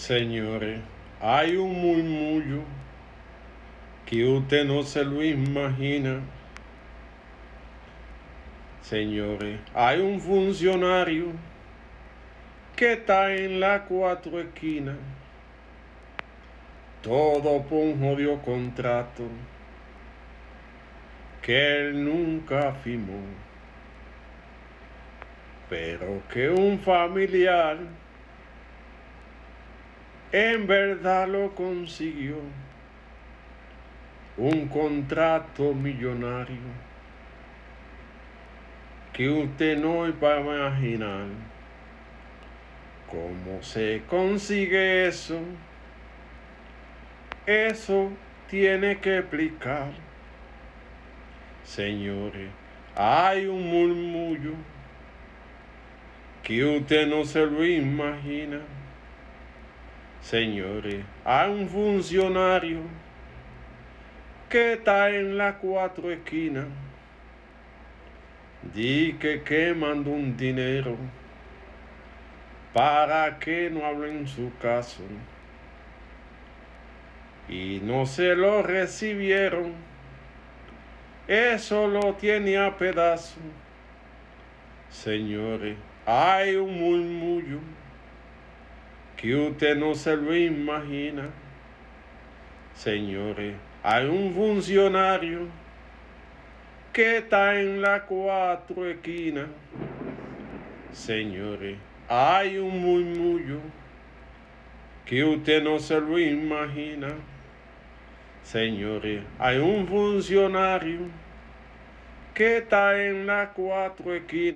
Señores, hay un murmullo que usted no se lo imagina. Señores, hay un funcionario que está en la cuatro esquinas, todo por un jodido contrato que él nunca firmó, pero que un familiar en verdad lo consiguió. Un contrato millonario que usted no iba a imaginar. ¿Cómo se consigue eso? Eso tiene que explicar. Señores, hay un murmullo que usted no se lo imagina. Señores, hay un funcionario que está en las cuatro esquinas. Di que, que mandó un dinero para que no hablen su caso. Y no se lo recibieron. Eso lo tiene a pedazo. Señores, hay un murmullo que usted no se lo imagina. Señores, hay un funcionario que está en la cuatro esquinas. Señores, hay un murmullo que usted no se lo imagina. Señores, hay un funcionario que está en la cuatro esquinas.